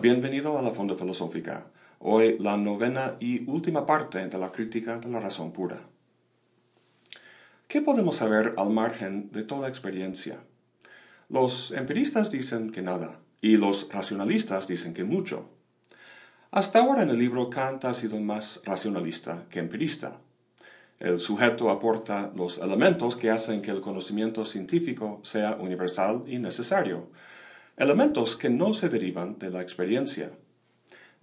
Bienvenido a la Fonda Filosófica. Hoy la novena y última parte de la crítica de la razón pura. ¿Qué podemos saber al margen de toda experiencia? Los empiristas dicen que nada, y los racionalistas dicen que mucho. Hasta ahora en el libro Kant ha sido más racionalista que empirista. El sujeto aporta los elementos que hacen que el conocimiento científico sea universal y necesario, elementos que no se derivan de la experiencia.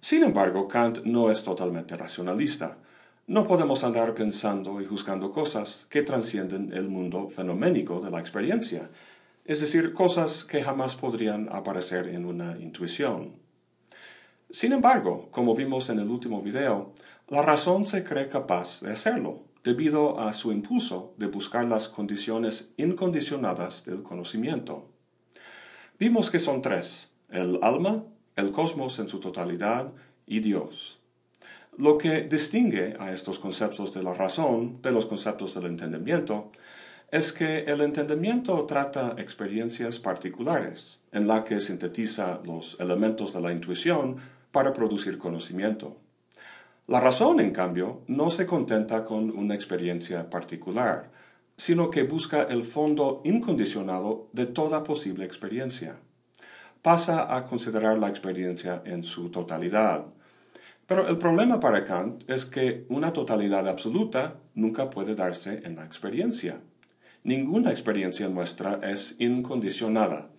Sin embargo, Kant no es totalmente racionalista. No podemos andar pensando y juzgando cosas que trascienden el mundo fenoménico de la experiencia, es decir, cosas que jamás podrían aparecer en una intuición. Sin embargo, como vimos en el último video, la razón se cree capaz de hacerlo, debido a su impulso de buscar las condiciones incondicionadas del conocimiento. Vimos que son tres, el alma, el cosmos en su totalidad y Dios. Lo que distingue a estos conceptos de la razón de los conceptos del entendimiento es que el entendimiento trata experiencias particulares, en la que sintetiza los elementos de la intuición para producir conocimiento. La razón, en cambio, no se contenta con una experiencia particular, sino que busca el fondo incondicionado de toda posible experiencia. Pasa a considerar la experiencia en su totalidad. Pero el problema para Kant es que una totalidad absoluta nunca puede darse en la experiencia. Ninguna experiencia nuestra es incondicionada,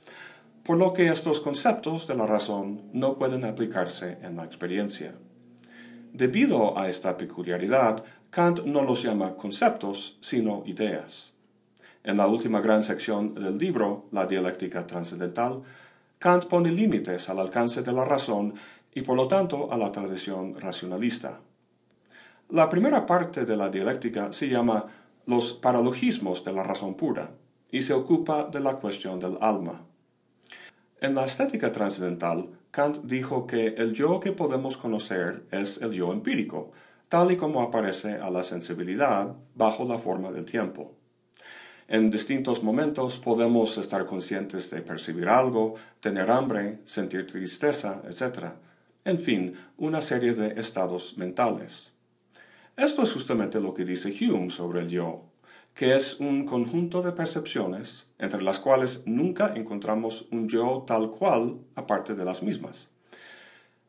por lo que estos conceptos de la razón no pueden aplicarse en la experiencia. Debido a esta peculiaridad, Kant no los llama conceptos, sino ideas. En la última gran sección del libro, La dialéctica trascendental, Kant pone límites al alcance de la razón y por lo tanto a la tradición racionalista. La primera parte de la dialéctica se llama los paralogismos de la razón pura y se ocupa de la cuestión del alma. En la estética trascendental, Kant dijo que el yo que podemos conocer es el yo empírico, tal y como aparece a la sensibilidad bajo la forma del tiempo. En distintos momentos podemos estar conscientes de percibir algo, tener hambre, sentir tristeza, etc. En fin, una serie de estados mentales. Esto es justamente lo que dice Hume sobre el yo, que es un conjunto de percepciones entre las cuales nunca encontramos un yo tal cual aparte de las mismas.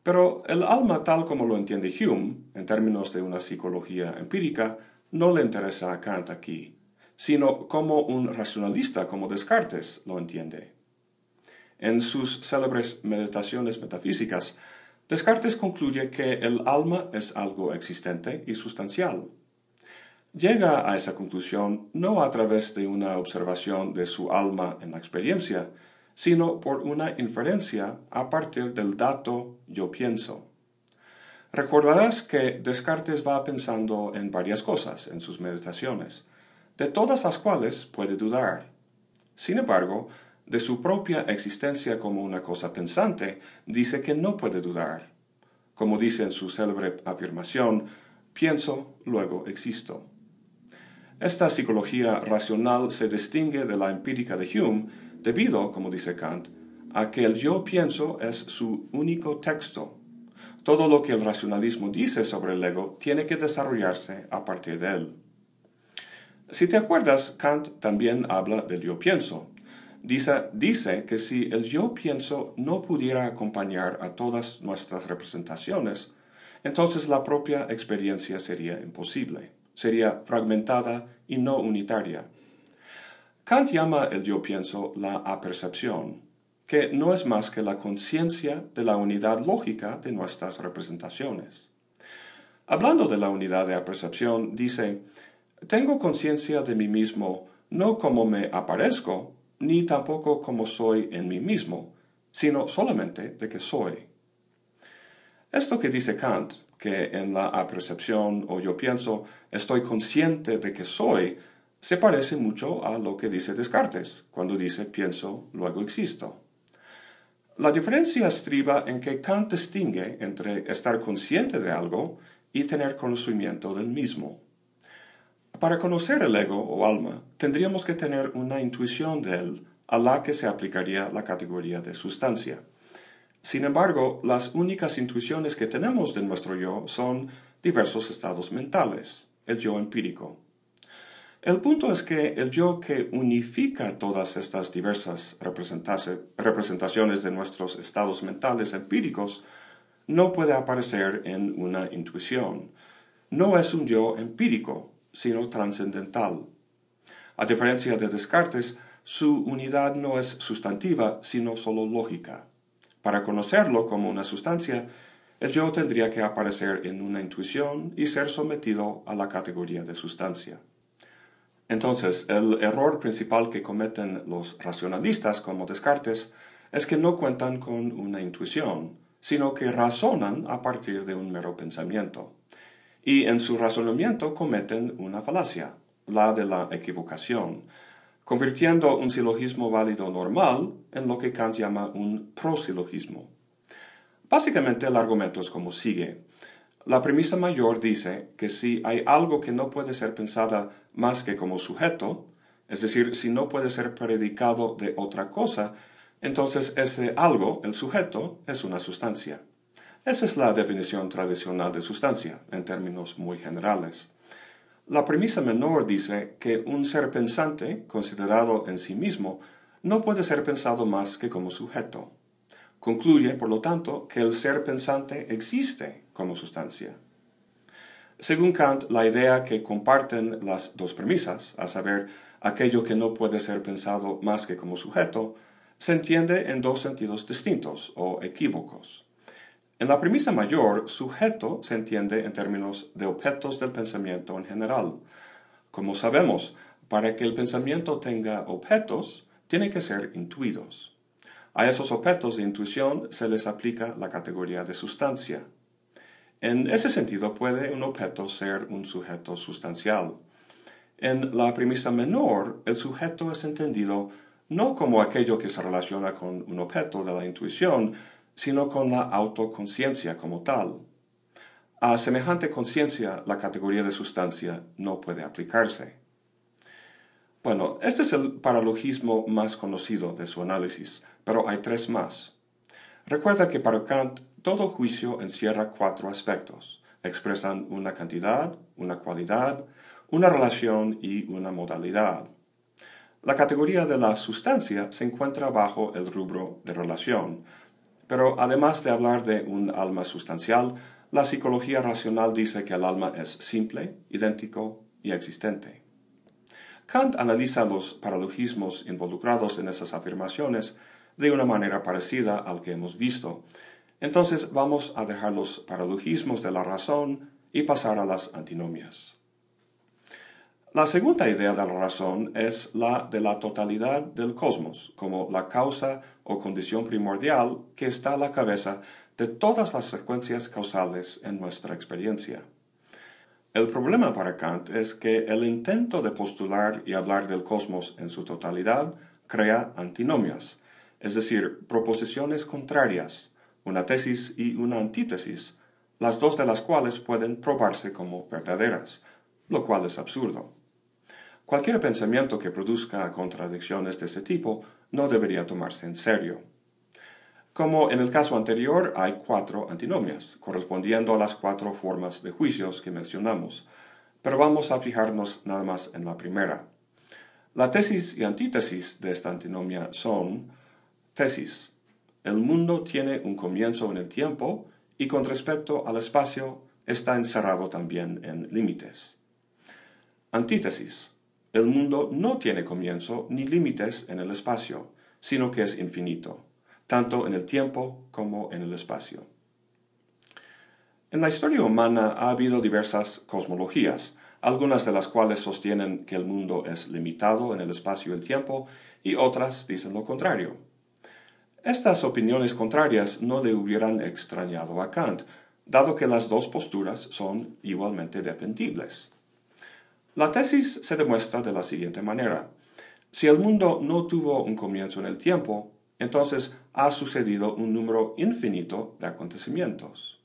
Pero el alma tal como lo entiende Hume, en términos de una psicología empírica, no le interesa a Kant aquí, sino como un racionalista como Descartes lo entiende. En sus célebres meditaciones metafísicas, Descartes concluye que el alma es algo existente y sustancial. Llega a esa conclusión no a través de una observación de su alma en la experiencia, sino por una inferencia a partir del dato yo pienso. Recordarás que Descartes va pensando en varias cosas en sus meditaciones, de todas las cuales puede dudar. Sin embargo, de su propia existencia como una cosa pensante, dice que no puede dudar. Como dice en su célebre afirmación, pienso, luego existo. Esta psicología racional se distingue de la empírica de Hume debido, como dice Kant, a que el yo pienso es su único texto. Todo lo que el racionalismo dice sobre el ego tiene que desarrollarse a partir de él. Si te acuerdas, Kant también habla del yo pienso, Dice, que si el yo pienso no pudiera acompañar a todas nuestras representaciones, entonces la propia experiencia sería imposible, sería fragmentada y no unitaria. Kant llama el yo pienso la apercepción, que no es más que la conciencia de la unidad lógica de nuestras representaciones. Hablando de la unidad de apercepción, dice, tengo conciencia de mí mismo no como me aparezco, ni tampoco como soy en mí mismo, sino solamente de que soy. Esto que dice Kant, que en la apercepción o yo pienso estoy consciente de que soy, se parece mucho a lo que dice Descartes, cuando dice pienso, luego existo. La diferencia estriba en que Kant distingue entre estar consciente de algo y tener conocimiento del mismo. Para conocer el ego o alma, tendríamos que tener una intuición de él, a la que se aplicaría la categoría de sustancia. Sin embargo, las únicas intuiciones que tenemos de nuestro yo son diversos estados mentales, el yo empírico. El punto es que el yo que unifica todas estas diversas representaciones de nuestros estados mentales empíricos no puede aparecer en una intuición. No es un yo empírico, sino trascendental. A diferencia de Descartes, su unidad no es sustantiva, sino solo lógica. Para conocerlo como una sustancia, el yo tendría que aparecer en una intuición y ser sometido a la categoría de sustancia. Entonces, el error principal que cometen los racionalistas como Descartes es que no cuentan con una intuición, sino que razonan a partir de un mero pensamiento. Y en su razonamiento cometen una falacia, la de la equivocación, convirtiendo un silogismo válido normal en lo que Kant llama un prosilogismo. Básicamente el argumento es como sigue. La premisa mayor dice que si hay algo que no puede ser pensada más que como sujeto, es decir, si no puede ser predicado de otra cosa, entonces ese algo, el sujeto, es una sustancia. Esa es la definición tradicional de sustancia, en términos muy generales. La premisa menor dice que un ser pensante, considerado en sí mismo, no puede ser pensado más que como sujeto. Concluye, por lo tanto, que el ser pensante existe como sustancia. Según Kant, la idea que comparten las dos premisas, a saber, aquello que no puede ser pensado más que como sujeto, se entiende en dos sentidos distintos o equívocos. En la premisa mayor, sujeto se entiende en términos de objetos del pensamiento en general. Como sabemos, para que el pensamiento tenga objetos, tiene que ser intuidos. A esos objetos de intuición se les aplica la categoría de sustancia. En ese sentido puede un objeto ser un sujeto sustancial. En la premisa menor, el sujeto es entendido no como aquello que se relaciona con un objeto de la intuición, sino con la autoconciencia como tal. A semejante conciencia, la categoría de sustancia no puede aplicarse. Bueno, este es el paralogismo más conocido de su análisis, pero hay tres más. Recuerda que para Kant todo juicio encierra cuatro aspectos. Expresan una cantidad, una cualidad, una relación y una modalidad. La categoría de la sustancia se encuentra bajo el rubro de relación, pero además de hablar de un alma sustancial, la psicología racional dice que el alma es simple, idéntico y existente. Kant analiza los paralogismos involucrados en esas afirmaciones de una manera parecida al que hemos visto. Entonces vamos a dejar los paralogismos de la razón y pasar a las antinomias. La segunda idea de la razón es la de la totalidad del cosmos, como la causa o condición primordial que está a la cabeza de todas las secuencias causales en nuestra experiencia. El problema para Kant es que el intento de postular y hablar del cosmos en su totalidad crea antinomias, es decir, proposiciones contrarias, una tesis y una antítesis, las dos de las cuales pueden probarse como verdaderas, lo cual es absurdo. Cualquier pensamiento que produzca contradicciones de ese tipo no debería tomarse en serio. Como en el caso anterior, hay cuatro antinomias, correspondiendo a las cuatro formas de juicios que mencionamos, pero vamos a fijarnos nada más en la primera. La tesis y antítesis de esta antinomia son tesis. El mundo tiene un comienzo en el tiempo y con respecto al espacio está encerrado también en límites. Antítesis. El mundo no tiene comienzo ni límites en el espacio, sino que es infinito tanto en el tiempo como en el espacio. En la historia humana ha habido diversas cosmologías, algunas de las cuales sostienen que el mundo es limitado en el espacio y el tiempo, y otras dicen lo contrario. Estas opiniones contrarias no le hubieran extrañado a Kant, dado que las dos posturas son igualmente defendibles. La tesis se demuestra de la siguiente manera. Si el mundo no tuvo un comienzo en el tiempo, entonces ha sucedido un número infinito de acontecimientos.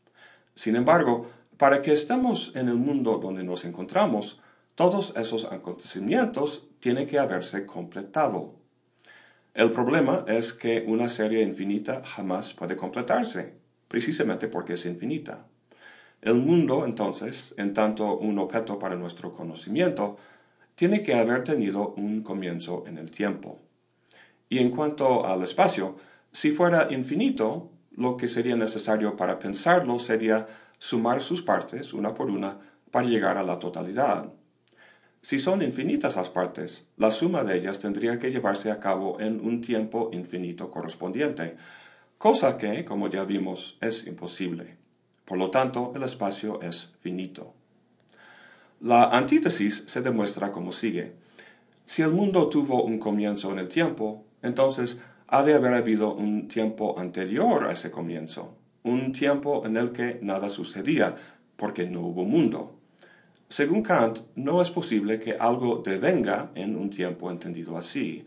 Sin embargo, para que estemos en el mundo donde nos encontramos, todos esos acontecimientos tienen que haberse completado. El problema es que una serie infinita jamás puede completarse, precisamente porque es infinita. El mundo, entonces, en tanto un objeto para nuestro conocimiento, tiene que haber tenido un comienzo en el tiempo. Y en cuanto al espacio, si fuera infinito, lo que sería necesario para pensarlo sería sumar sus partes una por una para llegar a la totalidad. Si son infinitas las partes, la suma de ellas tendría que llevarse a cabo en un tiempo infinito correspondiente, cosa que, como ya vimos, es imposible. Por lo tanto, el espacio es finito. La antítesis se demuestra como sigue. Si el mundo tuvo un comienzo en el tiempo, entonces ha de haber habido un tiempo anterior a ese comienzo, un tiempo en el que nada sucedía, porque no hubo mundo. Según Kant, no es posible que algo devenga en un tiempo entendido así.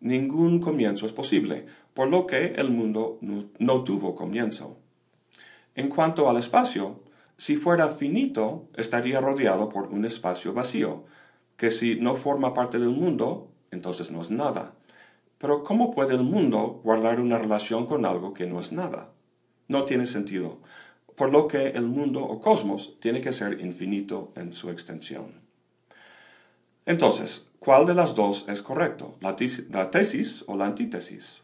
Ningún comienzo es posible, por lo que el mundo no, tuvo comienzo. En cuanto al espacio, si fuera finito, estaría rodeado por un espacio vacío, que si no forma parte del mundo, entonces no es nada. Pero ¿cómo puede el mundo guardar una relación con algo que no es nada? No tiene sentido por lo que el mundo o cosmos tiene que ser infinito en su extensión. Entonces, ¿cuál de las dos es correcto? ¿La, tesis o la antítesis?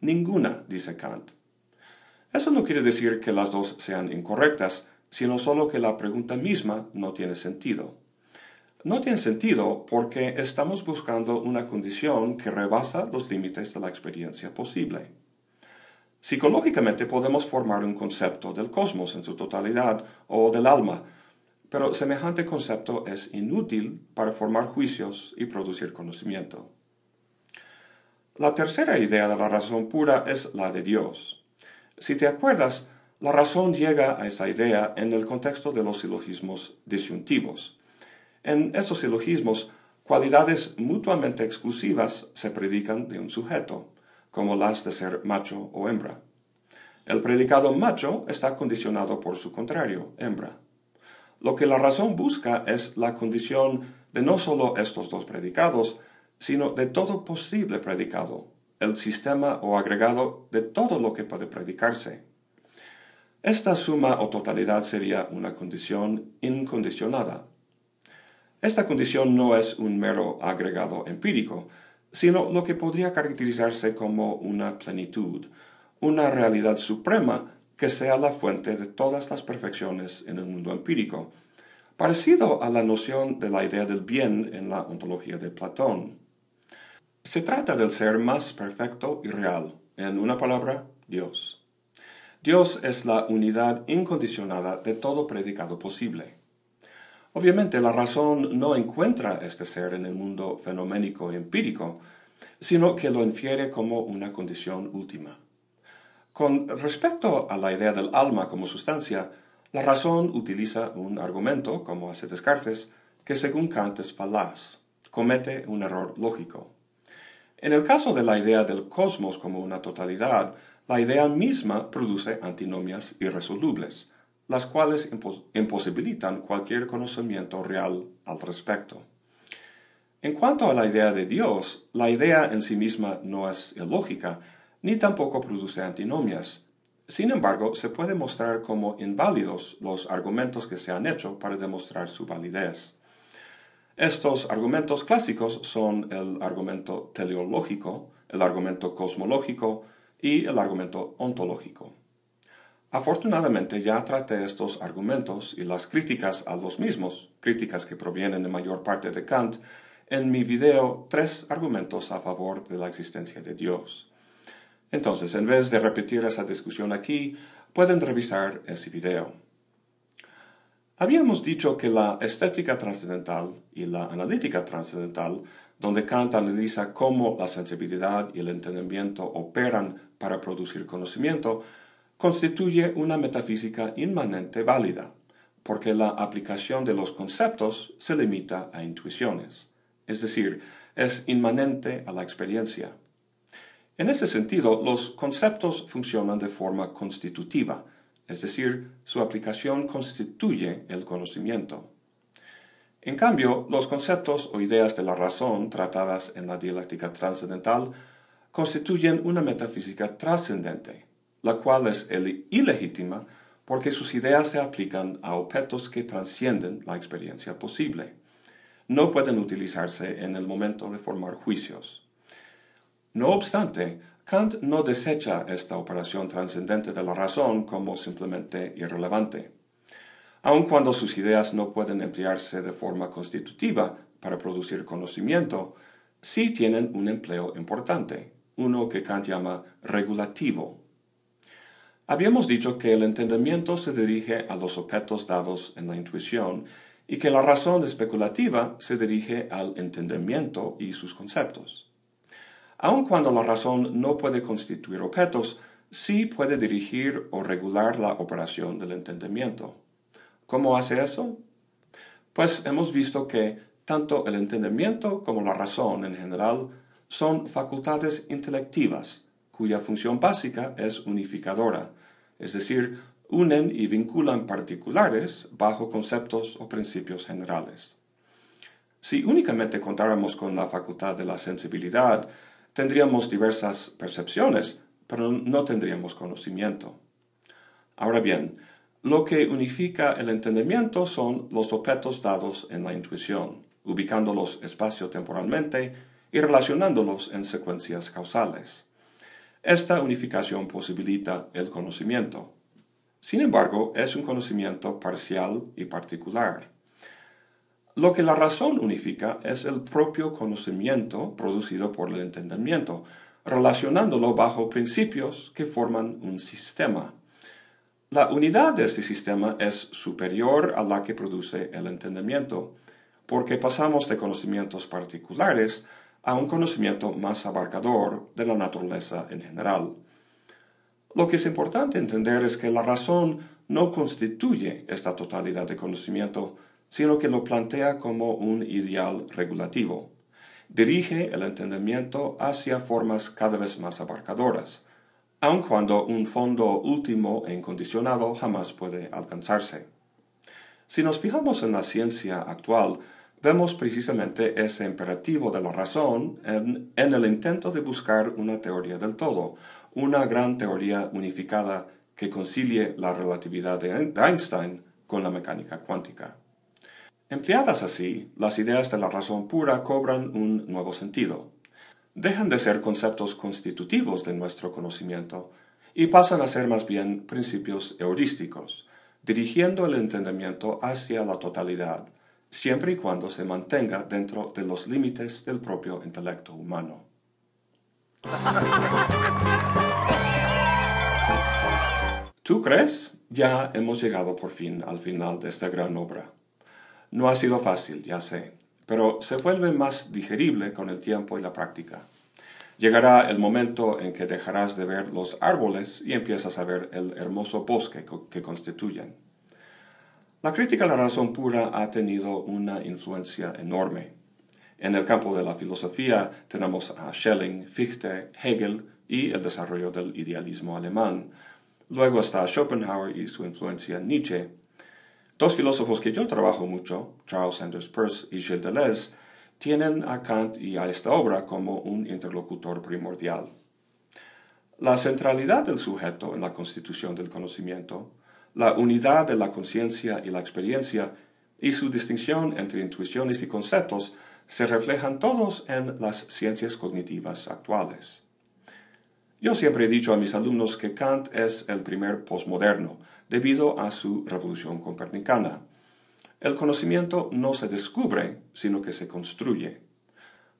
Ninguna, dice Kant. Eso no quiere decir que las dos sean incorrectas, sino solo que la pregunta misma no tiene sentido. No tiene sentido porque estamos buscando una condición que rebasa los límites de la experiencia posible. Psicológicamente podemos formar un concepto del cosmos en su totalidad o del alma, pero semejante concepto es inútil para formar juicios y producir conocimiento. La tercera idea de la razón pura es la de Dios. Si te acuerdas, la razón llega a esa idea en el contexto de los silogismos disyuntivos. En estos silogismos, cualidades mutuamente exclusivas se predican de un sujeto como las de ser macho o hembra. El predicado macho está condicionado por su contrario, hembra. Lo que la razón busca es la condición de no solo estos dos predicados, sino de todo posible predicado, el sistema o agregado de todo lo que puede predicarse. Esta suma o totalidad sería una condición incondicionada. Esta condición no es un mero agregado empírico, sino lo que podría caracterizarse como una plenitud, una realidad suprema que sea la fuente de todas las perfecciones en el mundo empírico, parecido a la noción de la idea del bien en la ontología de Platón. Se trata del ser más perfecto y real, en una palabra, Dios. Dios es la unidad incondicionada de todo predicado posible. Obviamente la razón no encuentra este ser en el mundo fenoménico empírico, sino que lo infiere como una condición última. Con respecto a la idea del alma como sustancia, la razón utiliza un argumento, como hace Descartes, que según Kant es falaz, comete un error lógico. En el caso de la idea del cosmos como una totalidad, la idea misma produce antinomias irresolubles, las cuales imposibilitan cualquier conocimiento real al respecto. En cuanto a la idea de Dios, la idea en sí misma no es ilógica, ni tampoco produce antinomias. Sin embargo, se puede mostrar como inválidos los argumentos que se han hecho para demostrar su validez. Estos argumentos clásicos son el argumento teleológico, el argumento cosmológico y el argumento ontológico. Afortunadamente ya traté estos argumentos y las críticas a los mismos, críticas que provienen en mayor parte de Kant, en mi video Tres argumentos a favor de la existencia de Dios. Entonces, en vez de repetir esa discusión aquí, pueden revisar ese video. Habíamos dicho que la estética trascendental y la analítica trascendental, donde Kant analiza cómo la sensibilidad y el entendimiento operan para producir conocimiento, constituye una metafísica inmanente válida, porque la aplicación de los conceptos se limita a intuiciones, es decir, es inmanente a la experiencia. En ese sentido, los conceptos funcionan de forma constitutiva, es decir, su aplicación constituye el conocimiento. En cambio, los conceptos o ideas de la razón tratadas en la dialéctica trascendental constituyen una metafísica trascendente, la cual es ilegítima porque sus ideas se aplican a objetos que trascienden la experiencia posible. No pueden utilizarse en el momento de formar juicios. No obstante, Kant no desecha esta operación trascendente de la razón como simplemente irrelevante. Aun cuando sus ideas no pueden emplearse de forma constitutiva para producir conocimiento, sí tienen un empleo importante, uno que Kant llama regulativo. Habíamos dicho que el entendimiento se dirige a los objetos dados en la intuición y que la razón especulativa se dirige al entendimiento y sus conceptos. Aun cuando la razón no puede constituir objetos, sí puede dirigir o regular la operación del entendimiento. ¿Cómo hace eso? Pues hemos visto que tanto el entendimiento como la razón en general son facultades intelectivas, cuya función básica es unificadora, es decir, unen y vinculan particulares bajo conceptos o principios generales. Si únicamente contáramos con la facultad de la sensibilidad, tendríamos diversas percepciones, pero no tendríamos conocimiento. Ahora bien, lo que unifica el entendimiento son los objetos dados en la intuición, ubicándolos espacio-temporalmente y relacionándolos en secuencias causales. Esta unificación posibilita el conocimiento. Sin embargo, es un conocimiento parcial y particular. Lo que la razón unifica es el propio conocimiento producido por el entendimiento, relacionándolo bajo principios que forman un sistema. La unidad de este sistema es superior a la que produce el entendimiento, porque pasamos de conocimientos particulares a un conocimiento más abarcador de la naturaleza en general. Lo que es importante entender es que la razón no constituye esta totalidad de conocimiento, sino que lo plantea como un ideal regulativo. Dirige el entendimiento hacia formas cada vez más abarcadoras, aun cuando un fondo último e incondicionado jamás puede alcanzarse. Si nos fijamos en la ciencia actual, vemos precisamente ese imperativo de la razón en, el intento de buscar una teoría del todo, una gran teoría unificada que concilie la relatividad de Einstein con la mecánica cuántica. Empleadas así, las ideas de la razón pura cobran un nuevo sentido. Dejan de ser conceptos constitutivos de nuestro conocimiento y pasan a ser más bien principios heurísticos, dirigiendo el entendimiento hacia la totalidad, siempre y cuando se mantenga dentro de los límites del propio intelecto humano. ¿Tú crees? Ya hemos llegado por fin al final de esta gran obra. No ha sido fácil, ya sé, pero se vuelve más digerible con el tiempo y la práctica. Llegará el momento en que dejarás de ver los árboles y empiezas a ver el hermoso bosque que constituyen. La crítica a la razón pura ha tenido una influencia enorme. En el campo de la filosofía tenemos a Schelling, Fichte, Hegel y el desarrollo del idealismo alemán. Luego está Schopenhauer y su influencia en Nietzsche. Dos filósofos que yo trabajo mucho, Charles Sanders Peirce y Gilles Deleuze, tienen a Kant y a esta obra como un interlocutor primordial. La centralidad del sujeto en la constitución del conocimiento la unidad de la conciencia y la experiencia y su distinción entre intuiciones y conceptos se reflejan todos en las ciencias cognitivas actuales. Yo siempre he dicho a mis alumnos que Kant es el primer postmoderno, debido a su revolución copernicana. El conocimiento no se descubre, sino que se construye.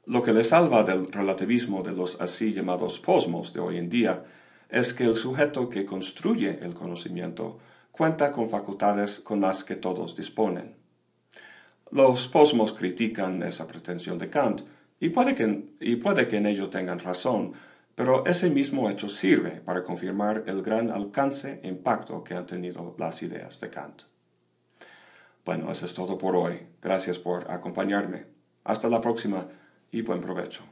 Lo que le salva del relativismo de los así llamados posmos de hoy en día es que el sujeto que construye el conocimiento cuenta con facultades con las que todos disponen. Los posmos critican esa pretensión de Kant y puede, que, y puede que en ello tengan razón, pero ese mismo hecho sirve para confirmar el gran alcance e impacto que han tenido las ideas de Kant. Bueno, eso es todo por hoy. Gracias por acompañarme. Hasta la próxima y buen provecho.